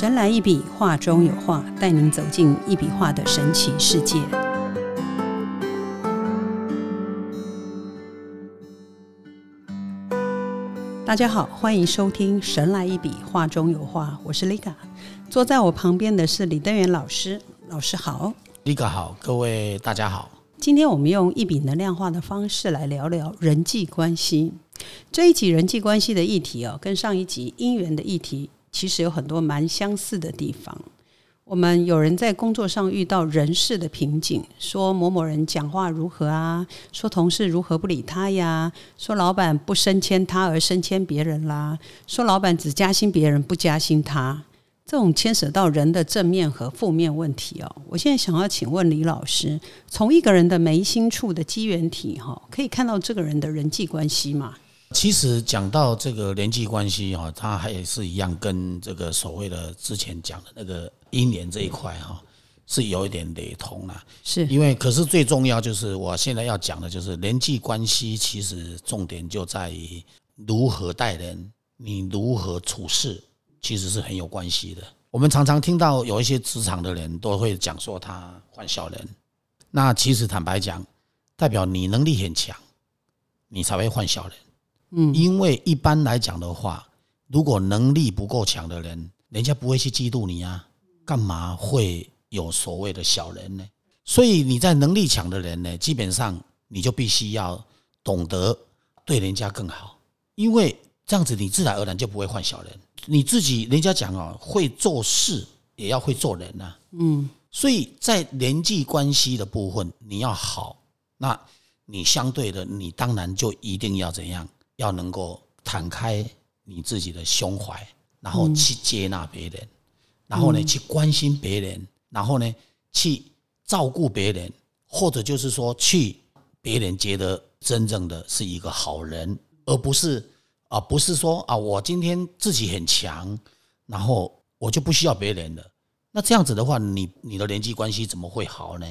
神来一笔，画中有画，带您走进一笔画的神奇世界。大家好，欢迎收听《神来一笔，画中有画》，我是 Liga。坐在我旁边的是李登元老师，老师好。Liga 好，各位大家好。今天我们用一笔能量化的方式来聊聊人际关系。这一集人际关系的议题哦，跟上一集姻缘的议题其实有很多蛮相似的地方。我们有人在工作上遇到人事的瓶颈，说某某人讲话如何啊，说同事如何不理他呀，说老板不升迁他而升迁别人啦，说老板只加薪别人不加薪他。这种牵扯到人的正面和负面问题哦，我现在想要请问李老师，从一个人的眉心处的机缘体哈，可以看到这个人的人际关系吗？其实讲到这个人际关系哈，它还是一样，跟这个所谓的之前讲的那个姻缘这一块哈，是有一点雷同啦。是因为可是最重要就是我现在要讲的就是人际关系，其实重点就在于如何待人，你如何处事，其实是很有关系的。我们常常听到有一些职场的人都会讲说他换小人，那其实坦白讲，代表你能力很强，你才会换小人。嗯，因为一般来讲的话，如果能力不够强的人，人家不会去嫉妒你啊，干嘛会有所谓的小人呢？所以你在能力强的人呢，基本上你就必须要懂得对人家更好，因为这样子你自然而然就不会换小人。你自己人家讲哦，会做事也要会做人呐、嗯。所以在人际关系的部分，你要好，那你相对的，你当然就一定要怎样，要能够敞开你自己的胸怀，然后去接纳别人，然后呢去关心别人，然后呢去照顾别人，或者就是说去别人觉得真正的是一个好人，而不是啊，不是说啊，我今天自己很强，然后我就不需要别人了。那这样子的话，你你的人际关系怎么会好呢？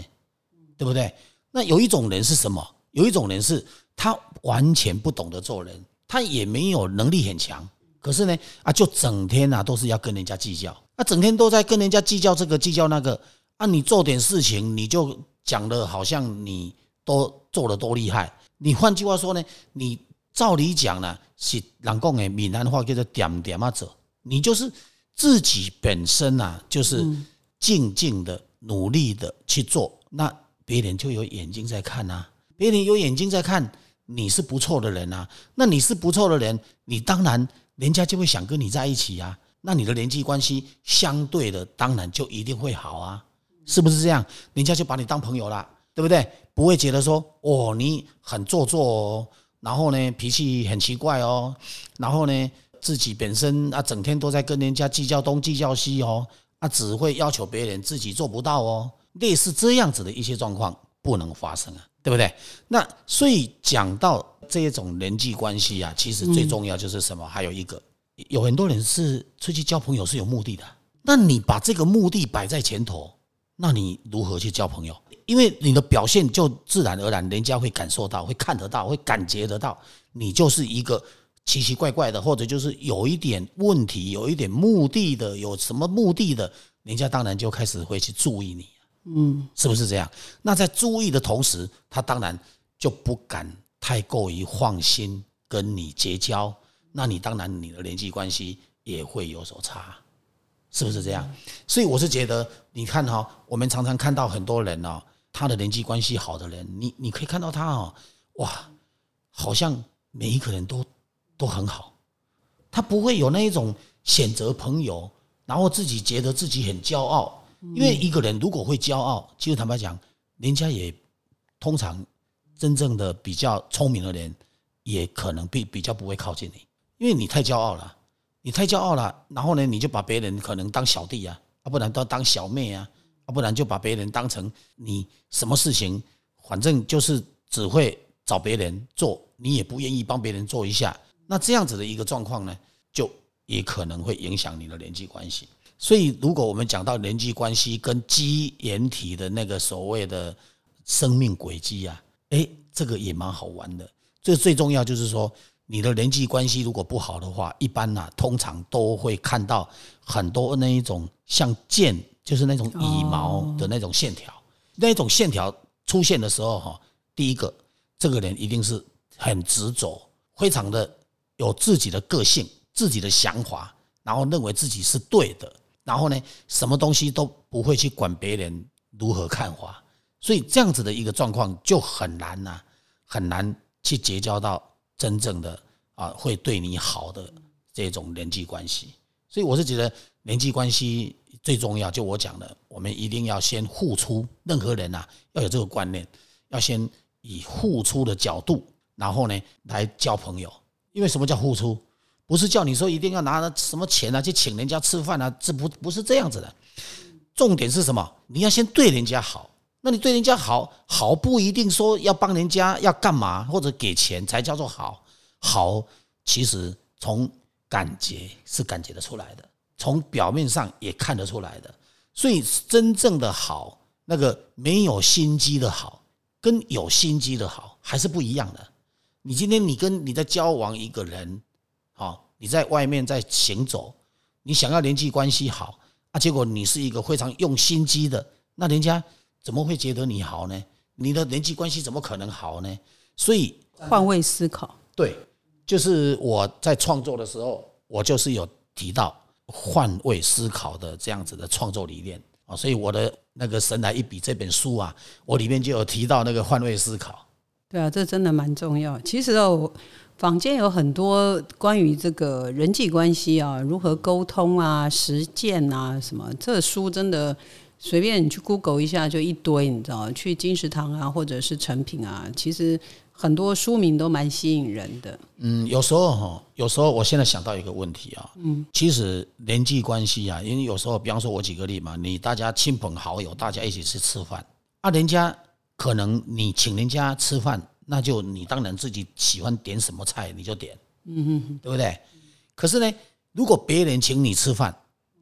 对不对？那有一种人是什么？有一种人是他完全不懂得做人，他也没有能力很强，可是呢啊，就整天啊都是要跟人家计较，啊，整天都在跟人家计较这个计较那个啊，你做点事情你就讲的好像你都做的多厉害。你换句话说呢，你照理讲呢是人讲的闽南话叫做点点啊走，你就是。自己本身啊，就是静静的、努力的去做，那别人就有眼睛在看啊。别人有眼睛在看，你是不错的人啊。那你是不错的人，你当然人家就会想跟你在一起啊。那你的人际关系相对的，当然就一定会好啊，是不是这样？人家就把你当朋友啦，对不对？不会觉得说哦，你很做作哦，然后呢脾气很奇怪哦，然后呢。自己本身啊，整天都在跟人家计较东计较西哦，啊，只会要求别人，自己做不到哦。类似这样子的一些状况不能发生啊，对不对？那所以讲到这一种人际关系啊，其实最重要就是什么？还有一个，有很多人是出去交朋友是有目的的，那你把这个目的摆在前头，那你如何去交朋友？因为你的表现就自然而然，人家会感受到，会看得到，会感觉得到，你就是一个。奇奇怪怪的，或者就是有一点问题、有一点目的的，有什么目的的，人家当然就开始会去注意你，嗯，是不是这样？那在注意的同时，他当然就不敢太过于放心跟你结交，那你当然你的人际关系也会有所差，是不是这样？所以我是觉得，你看哈、哦，我们常常看到很多人哦，他的人际关系好的人，你你可以看到他哦，哇，好像每一个人都。都很好，他不会有那一种选择朋友，然后自己觉得自己很骄傲。因为一个人如果会骄傲，其实坦白讲，人家也通常真正的比较聪明的人，也可能比比较不会靠近你，因为你太骄傲了，你太骄傲了，然后呢，你就把别人可能当小弟啊，啊，不然都当小妹啊，啊，不然就把别人当成你什么事情，反正就是只会找别人做，你也不愿意帮别人做一下。那这样子的一个状况呢，就也可能会影响你的人际关系。所以，如果我们讲到人际关系跟基岩体的那个所谓的生命轨迹啊，诶，这个也蛮好玩的。这最重要就是说，你的人际关系如果不好的话，一般呢、通常都会看到很多那一种像剑，就是那种羽毛的那种线条，那种线条出现的时候，哈，第一个，这个人一定是很执着，非常的有自己的个性、自己的想法，然后认为自己是对的，然后呢，什么东西都不会去管别人如何看法，所以这样子的一个状况就很难呐、很难去结交到真正的啊会对你好的这种人际关系。所以我是觉得人际关系最重要，就我讲的，我们一定要先付出。任何人啊，要有这个观念，要先以付出的角度，然后呢来交朋友。因为什么叫付出？不是叫你说一定要拿什么钱啊去请人家吃饭啊，这不不是这样子的。重点是什么？你要先对人家好。那你对人家好，好不一定说要帮人家要干嘛或者给钱才叫做好。好，其实从感觉是感觉得出来的，从表面上也看得出来的。所以真正的好，那个没有心机的好，跟有心机的好还是不一样的。你今天你跟你在交往一个人，好，你在外面在行走，你想要人际关系好啊，结果你是一个非常用心机的，那人家怎么会觉得你好呢？你的人际关系怎么可能好呢？所以换位思考，对，就是我在创作的时候，我就是有提到换位思考的这样子的创作理念啊，所以我的那个《神来一笔》这本书啊，我里面就有提到那个换位思考。对啊，这真的蛮重要。其实哦，坊间有很多关于这个人际关系啊，如何沟通啊、实践啊什么，这书真的随便你去 Google 一下就一堆，你知道？去金石堂啊，或者是成品啊，其实很多书名都蛮吸引人的。嗯，有时候哈，有时候我现在想到一个问题啊，嗯，其实人际关系啊，因为有时候，比方说我举个例嘛，你大家亲朋好友，大家一起去吃饭啊，人家可能你请人家吃饭，那就你当然自己喜欢点什么菜你就点，嗯哼，对不对？可是呢，如果别人请你吃饭，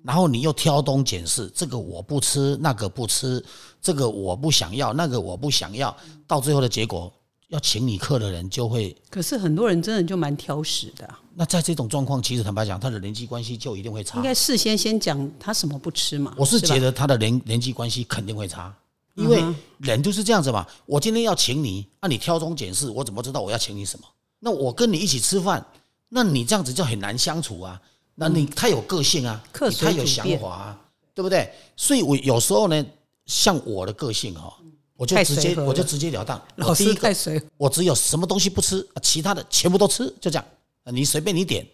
然后你又挑东拣西，这个我不吃，那个不吃，这个我不想要，那个我不想要，到最后的结果，要请你客的人就会可是很多人真的就蛮挑食的啊、那在这种状况，其实坦白讲，他的人际关系就一定会差应。该事先先讲他什么不吃嘛。我是觉得他的人人际关系肯定会差，因为人就是这样子嘛。我今天要请你，啊，你挑中拣四，我怎么知道我要请你什么？那我跟你一起吃饭，那你这样子就很难相处啊。那你太有个性啊，客随他有想法啊，对不对？所以我有时候呢，像我的个性哈，我就直接我就直截了当。老我第一个师太随我只有什么东西不吃，啊其他的全部都吃，就这样。啊你随便你点。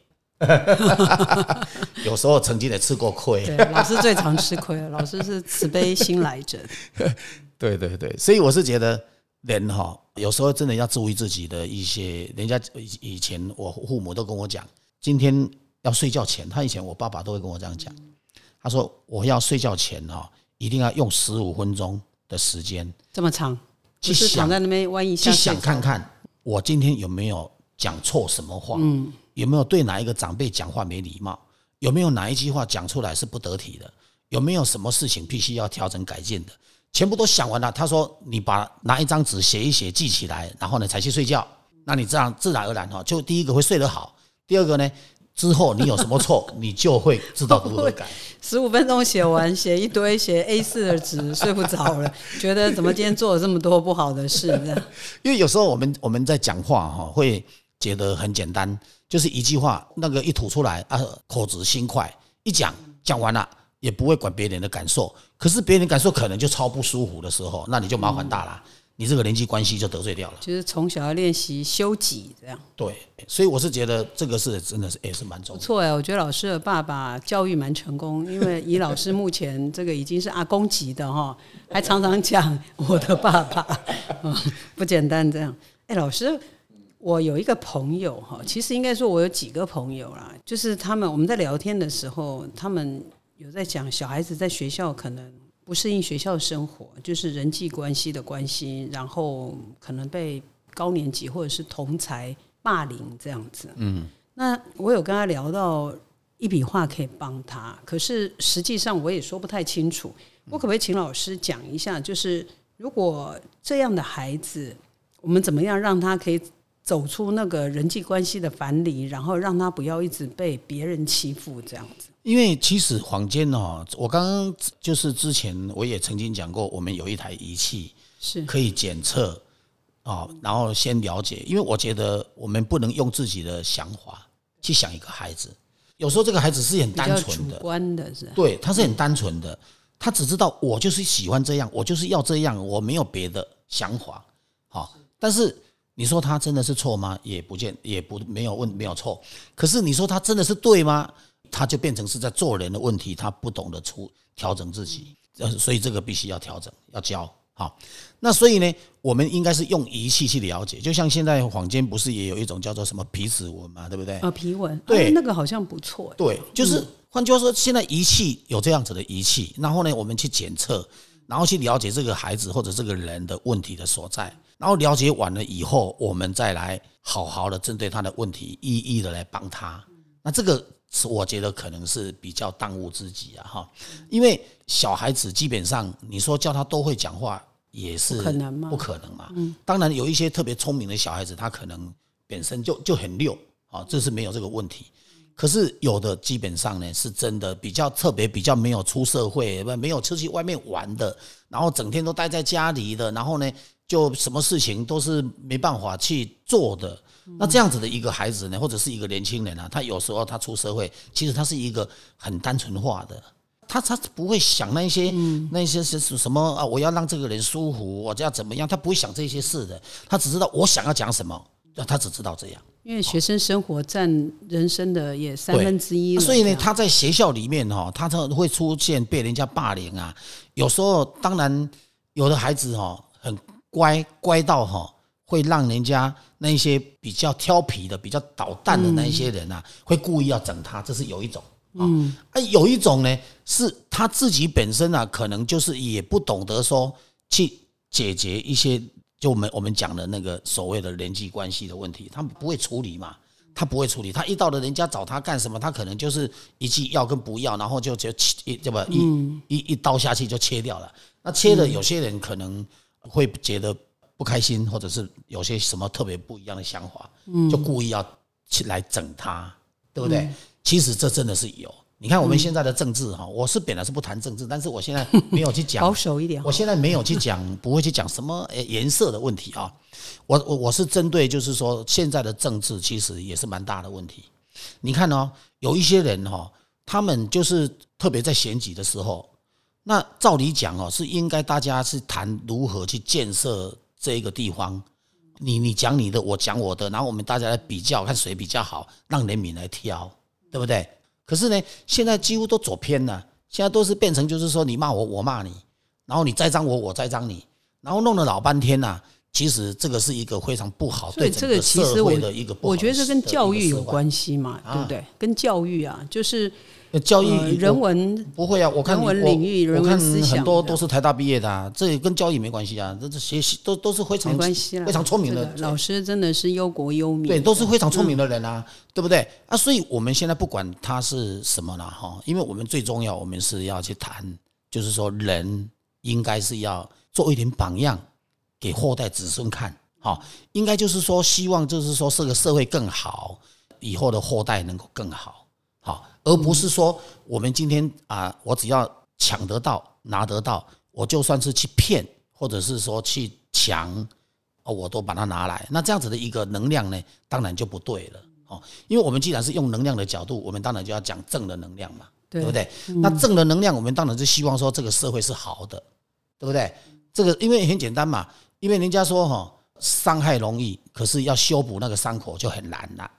有时候曾经也吃过亏，对，老师最常吃亏了。老师是慈悲心来着，对对对，所以我是觉得人哈，有时候真的要注意自己的一些。人家以以前我父母都跟我讲，今天要睡觉前，他以前我爸爸都会跟我这样讲，他说我要睡觉前哈，一定要用十五分钟的时间这么长，去想是躺在那边万一下去想看看，我今天有没有讲错什么话，嗯有没有对哪一个长辈讲话没礼貌，有没有哪一句话讲出来是不得体的，有没有什么事情必须要调整改进的，全部都想完了。他说：“你把拿一张纸写一写，记起来，然后呢才去睡觉。那你这样自然而然哈，就第一个会睡得好，第二个呢，之后你有什么错，你就会知道如何改。十五分钟写完，写一堆写 A 四的纸，睡不着了，觉得怎么今天做了这么多不好的事？这样 因为有时候我们我们在讲话哈，会觉得很简单，就是一句话那个一吐出来啊，口直心快，一讲讲完了也不会管别人的感受。可是别人感受可能就超不舒服的时候，那你就麻烦大了，你这个人际关系就得罪掉了。就是从小要练习修己，这样对，所以我是觉得这个是真的是也是蛮重要的。不错哎。我觉得老师的爸爸教育蛮成功，因为以老师目前这个已经是阿公级的哈，还常常讲我的爸爸，嗯，不简单这样。哎，老师。我有一个朋友哈，其实应该说我有几个朋友啦，就是他们我们在聊天的时候，他们有在讲小孩子在学校可能不适应学校生活，就是人际关系的关系，然后可能被高年级或者是同才霸凌这样子。嗯，那我有跟他聊到一笔画可以帮他，可是实际上我也说不太清楚。我可不可以请老师讲一下，就是如果这样的孩子，我们怎么样让他可以走出那个人际关系的樊篱，然后让他不要一直被别人欺负这样子。因为其实坊间哦，我刚刚就是之前我也曾经讲过，我们有一台仪器是可以检测哦，然后先了解。因为我觉得我们不能用自己的想法去想一个孩子，有时候这个孩子是很单纯的，观的是，对，他是很单纯的，他只知道我就是喜欢这样，我就是要这样，我没有别的想法。好，但是你说他真的是错吗？也不见，也不没有问没有错。可是你说他真的是对吗？他就变成是在做人的问题，他不懂得出调整自己，呃，所以这个必须要调整，要教。好，那所以呢，我们应该是用仪器去了解，就像现在坊间不是也有一种叫做什么皮指纹嘛，对不对？呃，皮纹，对哎那个好像不错，对，就是换句话说，现在仪器有这样子的仪器，然后呢，我们去检测，然后去了解这个孩子或者这个人的问题的所在，然后了解完了以后，我们再来好好的针对他的问题，一一的来帮他。那这个是我觉得可能是比较当务之急啊，哈，因为小孩子基本上你说叫他都会讲话，也是不可能嘛不可能嘛。当然有一些特别聪明的小孩子，他可能本身就就很溜啊，这是没有这个问题。可是有的基本上呢，是真的比较特别，比较没有出社会，不没有出去外面玩的，然后整天都待在家里的，然后呢，就什么事情都是没办法去做的。那这样子的一个孩子呢，或者是一个年轻人啊，他有时候他出社会，其实他是一个很单纯化的，他他不会想那些、那些是是什么啊，我要让这个人舒服，我要怎么样，他不会想这些事的，他只知道我想要讲什么，他只知道这样。因为学生生活占人生的也三分之一，所以呢，他在学校里面哈，他这会出现被人家霸凌啊。有时候，当然有的孩子哈很乖，乖到哈会让人家那些比较调皮的、比较捣蛋的那一些人啊，会故意要整他，这是有一种。嗯，啊，有一种呢，是他自己本身啊，可能就是也不懂得说去解决一些，就我们我们讲的那个所谓的人际关系的问题，他们不会处理嘛。他不会处理，他一到了人家找他干什么，他可能就是一句要跟不要，然后就就切一这么一、一一刀下去就切掉了。那切的，有些人可能会觉得不开心，或者是有些什么特别不一样的想法，就故意要去来整他，对不对？其实这真的是有。你看我们现在的政治哈，我是本来是不谈政治，但是我现在 没有去讲保守一点我现在没有去讲，不会去讲什么呃颜色的问题啊。我我我是针对就是说现在的政治其实也是蛮大的问题。你看哦，有一些人哈、他们就是特别在选举的时候，那照理讲哦，是应该大家是谈如何去建设这一个地方。你你讲你的，我讲我的，然后我们大家来比较，看谁比较好，让人民来挑，对不对？可是呢，现在几乎都走偏了，现在都是变成就是说你骂我，我骂你，然后你栽赃我，我栽赃你，然后弄了老半天呐、其实这个是一个非常不好，对这个其实社我会的一个我觉得这跟教育有关系嘛，对不对？跟教育啊，就是呃教育呃人文不会啊，我看人文领域人我看文思想很多都是台大毕业的啊，这也跟教育没关系啊，这这学习都都是非常没关系啦，非常聪明的这个老师真的是忧国忧民，对，都是非常聪明的人嗯啊，对不对？啊，所以我们现在不管他是什么了哈，因为我们最重要，我们是要去谈，就是说人应该是要做一点榜样给后代子孙看，好，应该就是说希望就是说这个社会更好，以后的后代能够更好，好，而不是说我们今天啊，我只要抢得到拿得到，我就算是去骗，或者是说去抢。哦，我都把它拿来，那这样子的一个能量呢，当然就不对了哦。因为我们既然是用能量的角度，我们当然就要讲正的能量嘛，对对不对？那正的能量，我们当然是希望说这个社会是好的，对不对？这个因为很简单嘛，因为人家说哈，伤害容易，可是要修补那个伤口就很难了，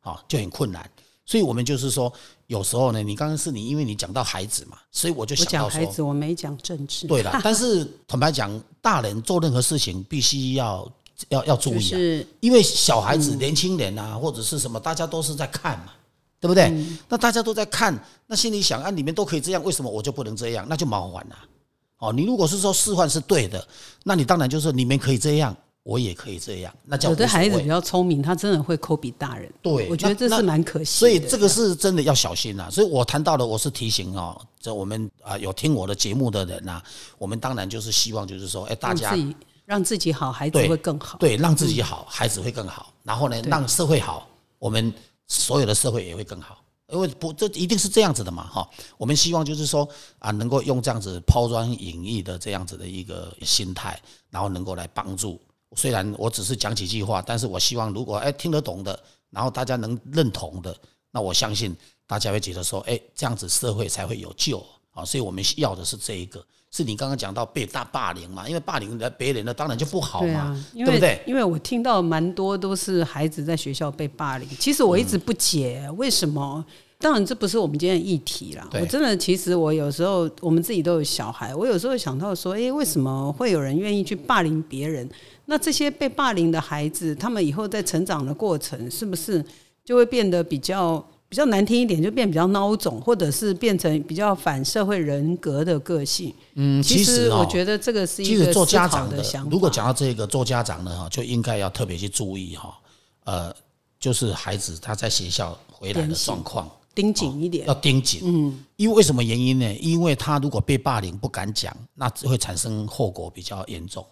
啊，就很困难。所以我们就是说，有时候呢，你刚刚是你，因为你讲到孩子嘛，所以我就我想到孩子，我没讲政治，对了，但是坦白讲，大人做任何事情必须要要要注意啊，就是因为小孩子、年轻人啊，或者是什么，大家都是在看嘛，对不对？那大家都在看，那心里想啊，你们都可以这样，为什么我就不能这样？那就麻烦了。哦，你如果是说示范是对的，那你当然就是你们可以这样，我也可以这样，那叫有的孩子比较聪明，他真的会抠比大人，对我觉得这是蛮可惜的。所以这个是真的要小心啦、所以我谈到的，我是提醒哦，这我们啊有听我的节目的人呐、我们当然就是希望就是说，哎，大家让自己好，孩子对会更好。对，让自己好，孩子会更好。然后呢，对让社会好，我们所有的社会也会更好。因为不，这一定是这样子的嘛，哈。我们希望就是说啊，能够用这样子抛砖引玉的这样子的一个心态，然后能够来帮助。虽然我只是讲几句话，但是我希望如果哎听得懂的，然后大家能认同的，那我相信大家会觉得说，哎，这样子社会才会有救啊。所以我们要的是这一个。是你刚刚讲到被大霸凌嘛？因为霸凌的别人那当然就不好嘛，对啊，因对不对？因为我听到蛮多都是孩子在学校被霸凌，其实我一直不解为什么。当然，这不是我们今天的议题啦。我真的，其实我有时候我们自己都有小孩，我有时候想到说，诶，为什么会有人愿意去霸凌别人？那这些被霸凌的孩子，他们以后在成长的过程，是不是就会变得比较比较难听一点，就变比较孬种，或者是变成比较反社会人格的个性？嗯，其实哦我觉得这个是一个家长的想法。如果讲到这个做家长的哈，就应该要特别去注意哈，呃，就是孩子他在学校回来的状况盯紧一点要，盯紧。嗯，因为为什么原因呢？因为他如果被霸凌不敢讲，那只会产生后果比较严重。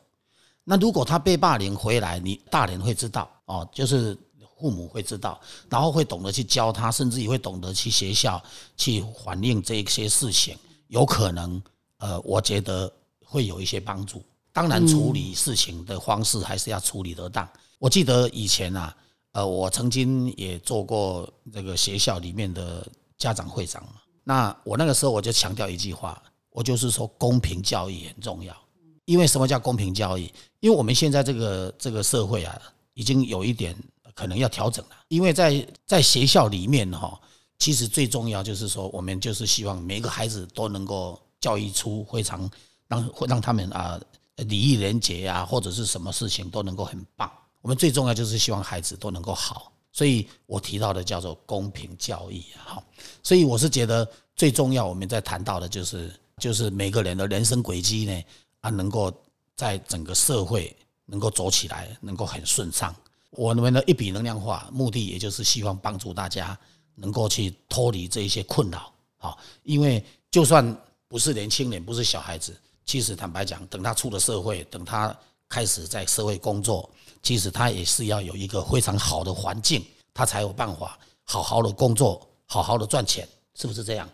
那如果他被霸凌回来，你大人会知道哦，就是父母会知道，然后会懂得去教他，甚至也会懂得去学校去反映这些事情，有可能呃，我觉得会有一些帮助。当然，处理事情的方式还是要处理得当。我记得以前啊，呃，我曾经也做过这个学校里面的家长会长嘛。那我那个时候我就强调一句话，我就是说公平教育很重要。因为什么叫公平教育？因为我们现在这个这个社会啊，已经有一点可能要调整了。因为在在学校里面哈，其实最重要就是说，我们就是希望每个孩子都能够教育出非常让让他们啊礼义廉洁啊，或者是什么事情都能够很棒。我们最重要就是希望孩子都能够好，所以我提到的叫做公平教育哈。所以我是觉得最重要，我们在谈到的就是就是每个人的人生轨迹呢。啊，能够在整个社会能够走起来，能够很顺畅。我们的一笔能量化目的，也就是希望帮助大家能够去脱离这一些困扰。好，因为就算不是年轻人，不是小孩子，其实坦白讲，等他出了社会，等他开始在社会工作，其实他也是要有一个非常好的环境，他才有办法好好的工作，好好的赚钱，是不是这样？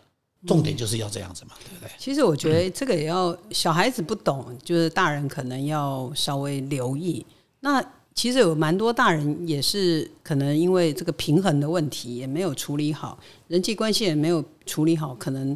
重点就是要这样子嘛，对不对？其实我觉得这个也要小孩子不懂，就是大人可能要稍微留意。那其实有蛮多大人也是可能因为这个平衡的问题也没有处理好，人际关系也没有处理好，可能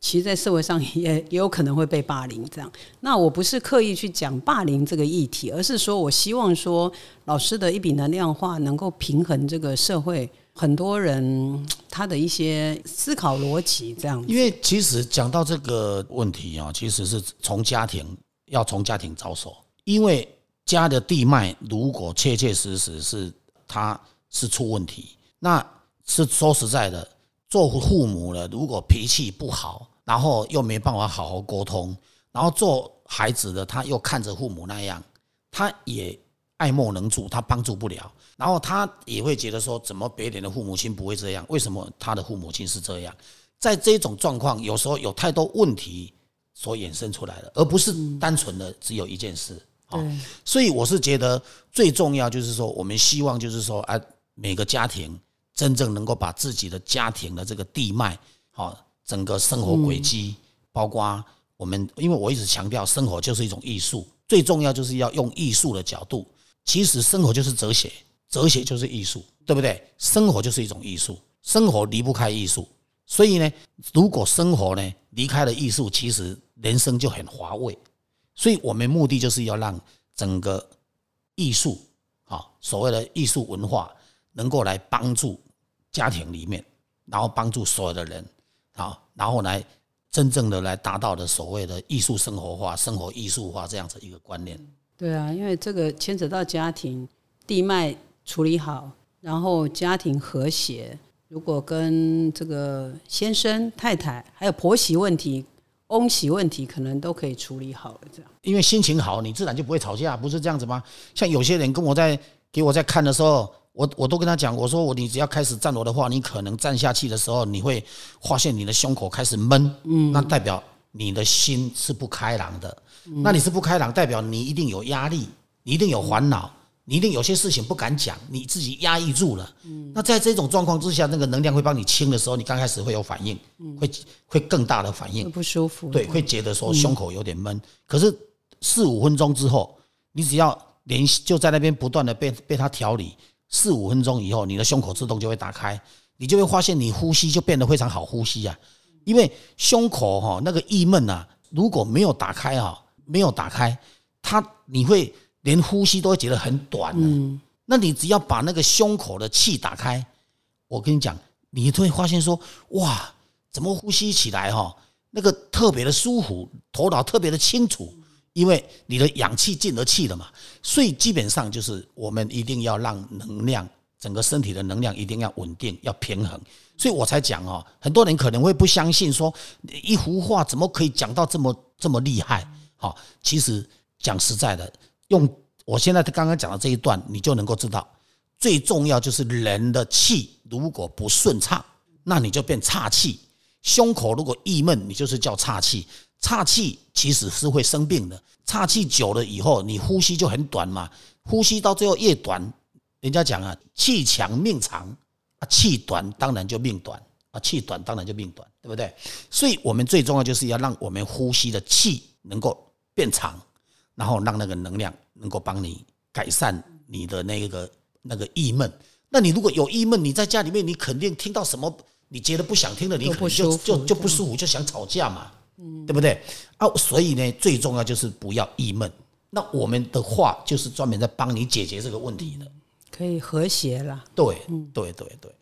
其实，在社会上也也有可能会被霸凌。这样，那我不是刻意去讲霸凌这个议题，而是说我希望说老师的一笔能量化能够平衡这个社会。很多人他的一些思考逻辑这样，因为其实讲到这个问题啊，其实是从家庭要从家庭着手，因为家的地脉如果切切实实是他是出问题，那是说实在的，做父母的如果脾气不好，然后又没办法好好沟通，然后做孩子的他又看着父母那样，他也爱莫能助，他帮助不了。然后他也会觉得说，怎么别人的父母亲不会这样？为什么他的父母亲是这样？在这种状况，有时候有太多问题所衍生出来的，而不是单纯的只有一件事。对，所以我是觉得最重要就是说，我们希望就是说，啊，每个家庭真正能够把自己的家庭的这个地脉，好，整个生活轨迹，包括我们，因为我一直强调，生活就是一种艺术，最重要就是要用艺术的角度。其实生活就是哲学。哲学就是艺术，对不对？生活就是一种艺术，生活离不开艺术。所以呢，如果生活呢离开了艺术，其实人生就很乏味。所以我们目的就是要让整个艺术，啊，所谓的艺术文化，能够来帮助家庭里面，然后帮助所有的人，啊，然后来真正的来达到的所谓的艺术生活化、生活艺术化这样子一个观念。对啊，因为这个牵扯到家庭地脉。处理好，然后家庭和谐。如果跟这个先生、太太还有婆媳问题、翁媳问题，可能都可以处理好了。这样，因为心情好，你自然就不会吵架，不是这样子吗？像有些人跟我在给我在看的时候，我我都跟他讲，我说我你只要开始站我的话，你可能站下去的时候，你会发现你的胸口开始闷，嗯，那代表你的心是不开朗的。那你是不开朗，代表你一定有压力，你一定有烦恼，你一定有些事情不敢讲，你自己压抑住了。那在这种状况之下，那个能量会帮你清的时候，你刚开始会有反应，会会更大的反应，不舒服。对，会觉得说胸口有点闷。可是四五分钟之后，你只要连续就在那边不断的被被它调理，四五分钟以后，你的胸口自动就会打开，你就会发现你呼吸就变得非常好呼吸啊。因为胸口哈那个郁闷啊，如果没有打开啊。没有打开，它你会连呼吸都会觉得很短。嗯，那你只要把那个胸口的气打开，我跟你讲，你会发现说，哇，怎么呼吸起来哈，那个特别的舒服，头脑特别的清楚，因为你的氧气进了气了嘛。所以基本上就是我们一定要让能量，整个身体的能量一定要稳定，要平衡。所以我才讲哦，很多人可能会不相信，说一幅画怎么可以讲到这么这么厉害？好，其实讲实在的，用我现在刚刚讲的这一段，你就能够知道，最重要就是人的气如果不顺畅，那你就变岔气。胸口如果郁闷，你就是叫岔气。岔气其实是会生病的，岔气久了以后，你呼吸就很短嘛。呼吸到最后越短，人家讲啊，气强命长啊，气短当然就命短啊，气短当然就命短，对不对？所以我们最重要就是要让我们呼吸的气能够。变长，然后让那个能量能够帮你改善你的那个那个郁闷。那你如果有郁闷，你在家里面，你肯定听到什么你觉得不想听的，你可能就就就不舒服，就想吵架嘛，对不对？啊，所以呢，最重要就是不要郁闷。那我们的话就是专门在帮你解决这个问题的，可以和谐了。对，对，对，对。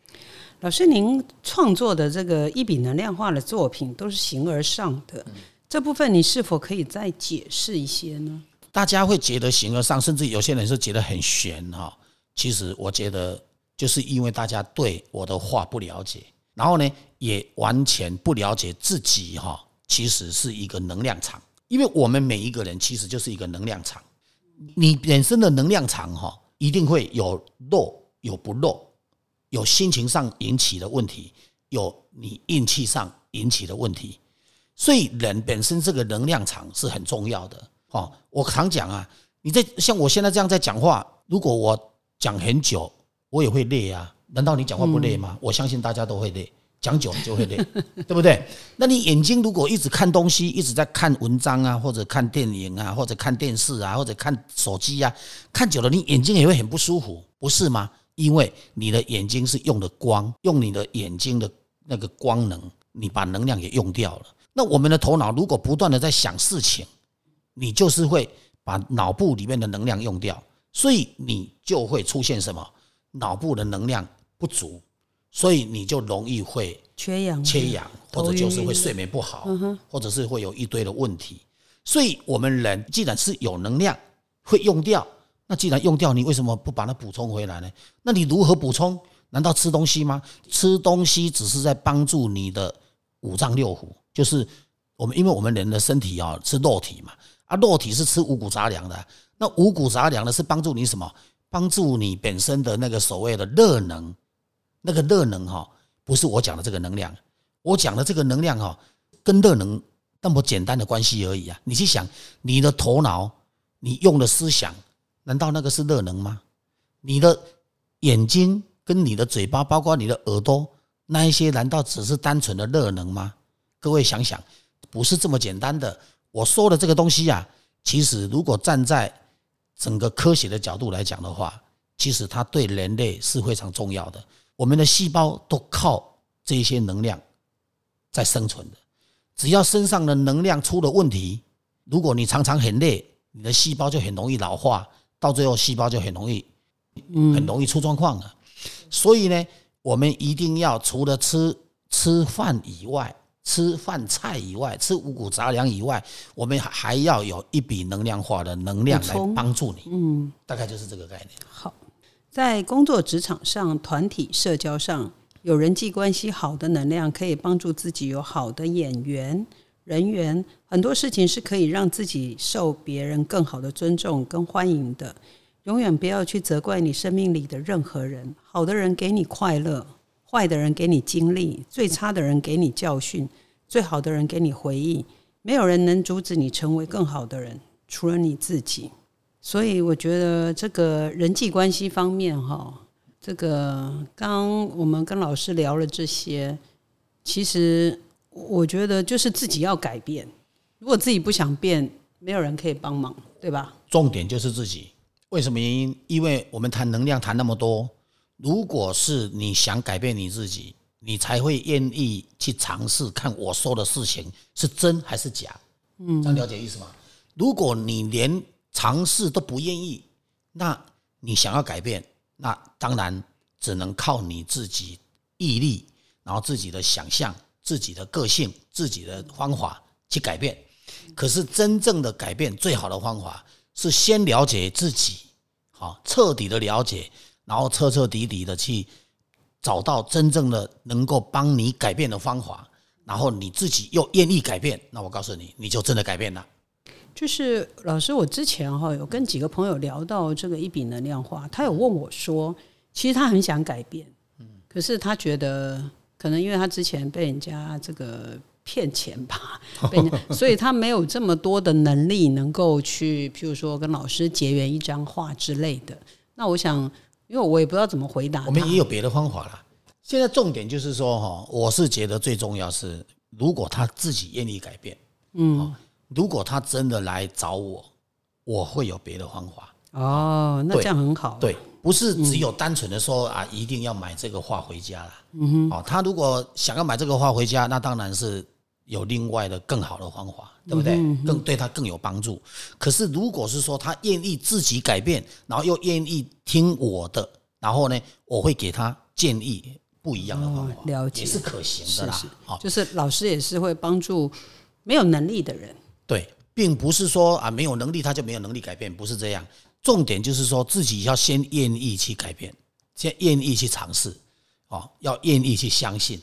老师，您创作的这个一笔能量化的作品都是形而上的。这部分你是否可以再解释一些呢？大家会觉得形而上，甚至有些人是觉得很玄哈。其实我觉得，就是因为大家对我的话不了解，然后呢，也完全不了解自己哈。其实是一个能量场，因为我们每一个人其实就是一个能量场。你本身的能量场哈，一定会有弱有不弱，有心情上引起的问题，有你运气上引起的问题。所以人本身这个能量场是很重要的哦。我常讲啊，你在像我现在这样在讲话，如果我讲很久，我也会累啊。难道你讲话不累吗？我相信大家都会累，讲久了就会累，对不对？那你眼睛如果一直看东西，一直在看文章啊，或者看电影啊，或者看电视啊，或者看手机啊，看久了你眼睛也会很不舒服，不是吗？因为你的眼睛是用的光，用你的眼睛的那个光能，你把能量也用掉了。那我们的头脑如果不断的在想事情，你就是会把脑部里面的能量用掉，所以你就会出现什么脑部的能量不足，所以你就容易会缺氧、缺氧，或者就是会睡眠不好，或者是会有一堆的问题。所以我们人既然是有能量会用掉，那既然用掉，你为什么不把它补充回来呢？那你如何补充？难道吃东西吗？吃东西只是在帮助你的五脏六腑。就是我们，因为我们人的身体啊是肉体嘛，啊肉体是吃五谷杂粮的，那五谷杂粮呢是帮助你什么？帮助你本身的那个所谓的热能，那个热能哈，不是我讲的这个能量，我讲的这个能量哈，跟热能那么简单的关系而已啊！你去想，你的头脑，你用的思想，难道那个是热能吗？你的眼睛跟你的嘴巴，包括你的耳朵，那一些难道只是单纯的热能吗？各位想想，不是这么简单的。我说的这个东西呀，其实如果站在整个科学的角度来讲的话，其实它对人类是非常重要的。我们的细胞都靠这些能量在生存的。只要身上的能量出了问题，如果你常常很累，你的细胞就很容易老化，到最后细胞就很容易，很容易出状况了。所以呢，我们一定要除了吃吃饭以外，吃饭菜以外，吃五谷杂粮以外，我们还要有一笔能量化的能量来帮助你。嗯，大概就是这个概念。好，在工作职场上、团体社交上，有人际关系好的能量，可以帮助自己有好的眼缘、人缘。很多事情是可以让自己受别人更好的尊重跟欢迎的。永远不要去责怪你生命里的任何人。好的人给你快乐。坏的人给你经历，最差的人给你教训，最好的人给你回忆。没有人能阻止你成为更好的人，除了你自己。所以我觉得这个人际关系方面，哈，这个刚我们跟老师聊了这些，其实我觉得就是自己要改变。如果自己不想变，没有人可以帮忙，对吧？重点就是自己。为什么原因？因为我们谈能量谈那么多，如果是你想改变你自己，你才会愿意去尝试看我说的事情是真还是假。嗯，这样了解意思吗？如果你连尝试都不愿意，那你想要改变，那当然只能靠你自己毅力，然后自己的想象、自己的个性、自己的方法去改变。可是真正的改变，最好的方法是先了解自己，好彻底的了解，然后彻彻底底的去找到真正的能够帮你改变的方法，然后你自己又愿意改变，那我告诉你，你就真的改变了。就是老师，我之前哈有跟几个朋友聊到这个一笔能量化，他有问我说，其实他很想改变，嗯，可是他觉得可能因为他之前被人家这个骗钱吧，被所以他没有这么多的能力能够去，譬如说跟老师结缘一张画之类的。那我想，因为我也不知道怎么回答，我们也有别的方法啦。现在重点就是说哈，我是觉得最重要是，如果他自己愿意改变，嗯。如果他真的来找我，我会有别的方法。哦，那这样很好。对，不是只有单纯的说啊，一定要买这个画回家了。嗯哼。哦，他如果想要买这个画回家，那当然是有另外的更好的方法，对不对？更对他更有帮助。可是如果是说他愿意自己改变，然后又愿意听我的，然后呢，我会给他建议不一样的方法，了解也是可行的啦。啊，就是老师也是会帮助没有能力的人。对，并不是说啊没有能力他就没有能力改变，不是这样。重点就是说自己要先愿意去改变，先愿意去尝试，哦，要愿意去相信，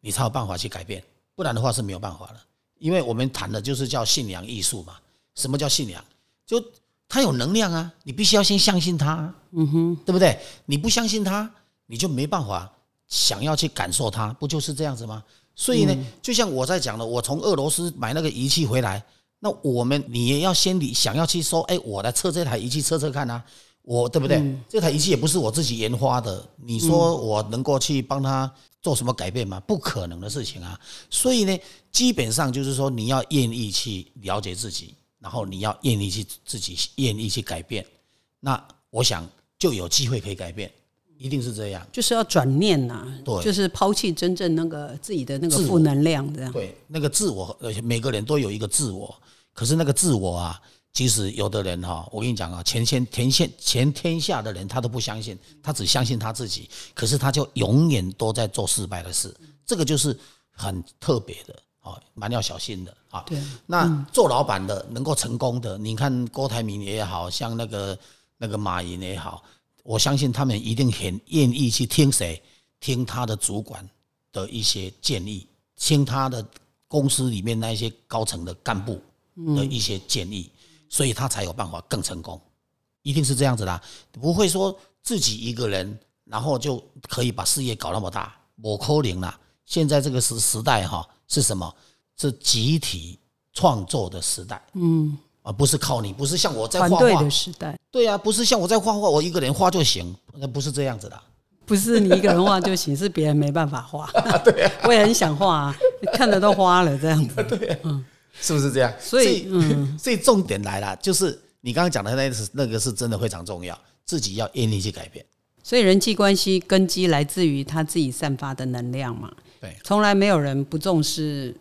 你才有办法去改变。不然的话是没有办法的。因为我们谈的就是叫信仰艺术嘛。什么叫信仰？就他有能量啊，你必须要先相信他，嗯哼，对不对？你不相信他，你就没办法想要去感受他，不就是这样子吗？所以呢，就像我在讲的，我从俄罗斯买那个仪器回来。那我们你也要先你想要去说，哎，我来测这台仪器测测看啊，我对不对？这台仪器也不是我自己研发的，你说我能够去帮他做什么改变吗？不可能的事情啊！所以呢，基本上就是说，你要愿意去了解自己，然后你要愿意去自己愿意去改变，那我想就有机会可以改变，一定是这样。就是要转念呐，对，就是抛弃真正那个自己的那个负能量，这样对那个自我，而且每个人都有一个自我。可是那个自我啊，其实有的人哈，我跟你讲啊，全天天下全天下的人他都不相信，他只相信他自己。可是他就永远都在做失败的事，这个就是很特别的啊，蛮要小心的啊。对，那做老板的能够成功的，你看郭台铭也好像那个那个马云也好，我相信他们一定很愿意去听谁，听他的主管的一些建议，听他的公司里面那些高层的干部。的一些建议，所以他才有办法更成功，一定是这样子的，不会说自己一个人，然后就可以把事业搞那么大，我扣零了。现在这个时时代哈是什么？是集体创作的时代，嗯，而不是靠你，不是像我在画画。的时代，对呀，不是像我在画画，我一个人画就行，那不是这样子的，不是你一个人画就行，是别人没办法画，对，我也很想画，看的都花了这样子，对，嗯。是不是这样？所以，嗯，所以重点来了，就是你刚刚讲的那是那个是真的非常重要，自己要愿意去改变。所以人际关系根基来自于他自己散发的能量嘛。对，从来没有人不重视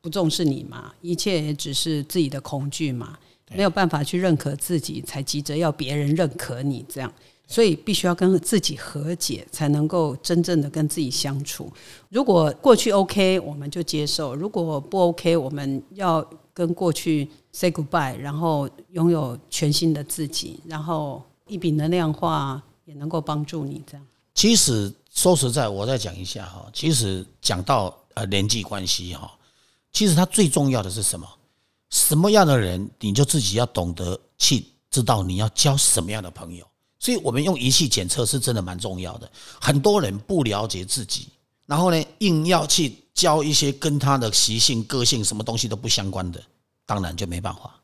不重视你嘛，一切也只是自己的恐惧嘛，没有办法去认可自己，才急着要别人认可你这样。所以必须要跟自己和解，才能够真正的跟自己相处。如果过去 OK，我们就接受；如果不 OK，我们要跟过去 say goodbye，然后拥有全新的自己。然后一笔能量化也能够帮助你这样。其实说实在，我再讲一下哈。其实讲到呃人际关系哈，其实它最重要的是什么？什么样的人，你就自己要懂得去知道你要交什么样的朋友。所以，我们用仪器检测是真的蛮重要的。很多人不了解自己，然后呢，硬要去教一些跟他的习性、个性什么东西都不相关的，当然就没办法。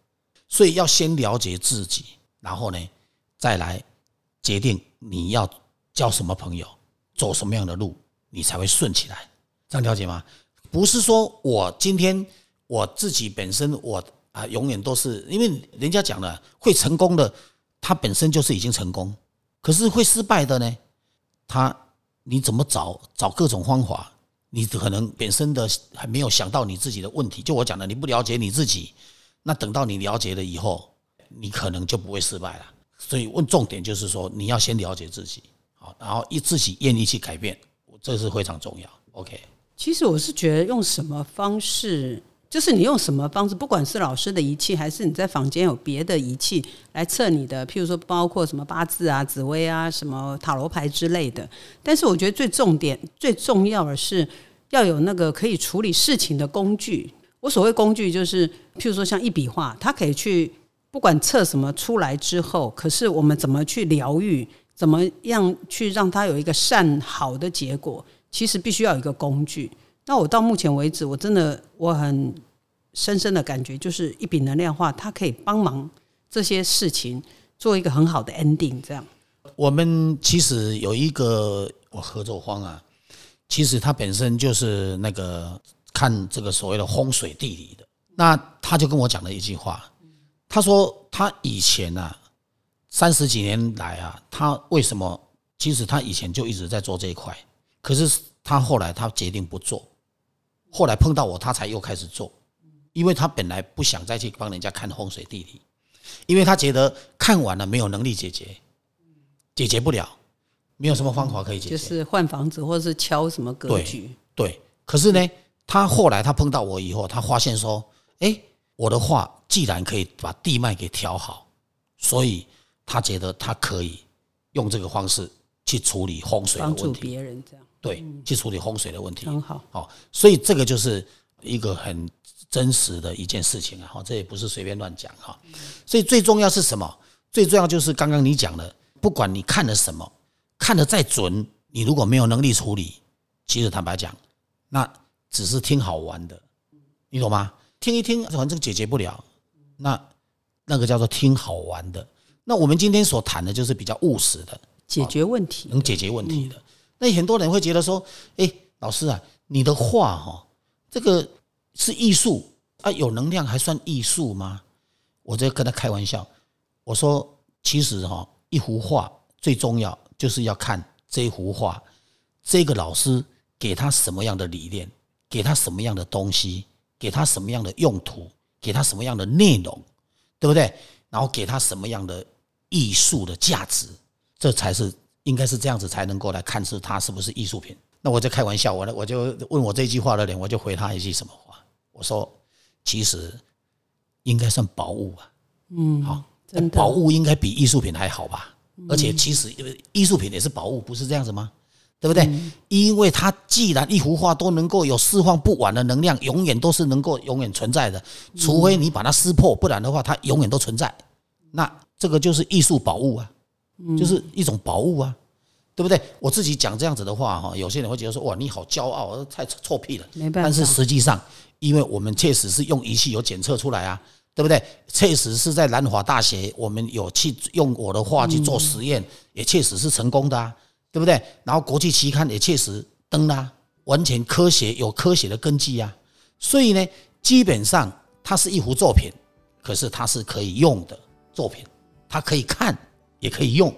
所以要先了解自己，然后呢，再来决定你要交什么朋友，走什么样的路，你才会顺起来。这样了解吗？不是说我今天我自己本身我啊，永远都是因为人家讲了，会成功的他本身就是已经成功，可是会失败的呢，他你怎么找找各种方法，你可能本身的还没有想到你自己的问题。就我讲的，你不了解你自己，那等到你了解了以后，你可能就不会失败了。所以问重点就是说，你要先了解自己，好，然后一自己愿意去改变，这是非常重要。OK。其实我是觉得用什么方式，就是你用什么方式，不管是老师的仪器，还是你在房间有别的仪器来测你的，譬如说包括什么八字啊、紫薇啊、什么塔罗牌之类的。但是我觉得最重点、最重要的是要有那个可以处理事情的工具。我所谓工具，就是譬如说像一笔画，它可以去不管测什么出来之后，可是我们怎么去疗愈，怎么样去让它有一个善好的结果。其实必须要有一个工具。那我到目前为止，我真的我很深深的感觉，就是一笔能量化，它可以帮忙这些事情做一个很好的 ending。这样，我们其实有一个我合作方啊，其实他本身就是那个看这个所谓的风水地理的。那他就跟我讲了一句话，他说他以前啊，三十几年来啊，他为什么？其实他以前就一直在做这一块。可是他后来他决定不做，后来碰到我，他才又开始做，因为他本来不想再去帮人家看风水地理，因为他觉得看完了没有能力解决，解决不了，没有什么方法可以解决，就是换房子或者是敲什么格局。对，可是呢，他后来他碰到我以后，他发现说，哎，我的话既然可以把地脉给调好，所以他觉得他可以用这个方式去处理风水的问题，帮助别人这样。对，去处理风水的问题很好。好，所以这个就是一个很真实的一件事情啊！哈，这也不是随便乱讲哈。所以最重要是什么？最重要就是刚刚你讲的，不管你看了什么，看的再准，你如果没有能力处理，其实坦白讲，那只是听好玩的，你懂吗？听一听，反正解决不了，那那个叫做听好玩的。那我们今天所谈的就是比较务实的，解决问题，能解决问题的。那很多人会觉得说：“哎，老师啊，你的画哈，这个是艺术啊，有能量还算艺术吗？”我在跟他开玩笑，我说：“其实哈，一幅画最重要就是要看这幅画，这个老师给他什么样的理念，给他什么样的东西，给他什么样的用途，给他什么样的内容，对不对？然后给他什么样的艺术的价值，这才是。”应该是这样子才能够来看是它是不是艺术品。那我在开玩笑，我呢我就问我这句话的人，我就回他一句什么话？我说，其实应该算宝物啊。嗯，好，宝物应该比艺术品还好吧？而且其实艺术品也是宝物，不是这样子吗？对不对？因为它既然一幅画都能够有释放不完的能量，永远都是能够永远存在的，除非你把它撕破，不然的话它永远都存在。那这个就是艺术宝物啊。就是一种宝物啊，对不对？我自己讲这样子的话哈，有些人会觉得说哇，你好骄傲，太臭屁了。没办法。但是实际上，因为我们确实是用仪器有检测出来啊，对不对？确实是在南华大学，我们有去用我的话去做实验，也确实是成功的啊，对不对？然后国际期刊也确实登啦，完全科学有科学的根据啊。所以呢，基本上它是一幅作品，可是它是可以用的作品，它可以看。也可以用，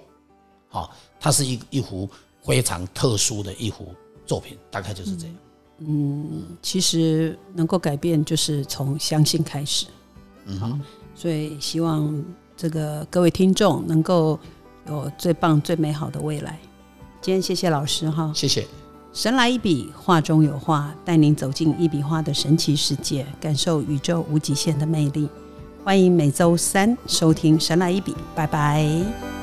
好，它是一一幅非常特殊的一幅作品，大概就是这样。嗯，其实能够改变，就是从相信开始。嗯好，所以希望这个各位听众能够有最棒、最美好的未来。今天谢谢老师哈，谢谢。神来一笔，画中有画，带您走进一笔画的神奇世界，感受宇宙无极限的魅力。欢迎每周三收听《神来一笔》，拜拜。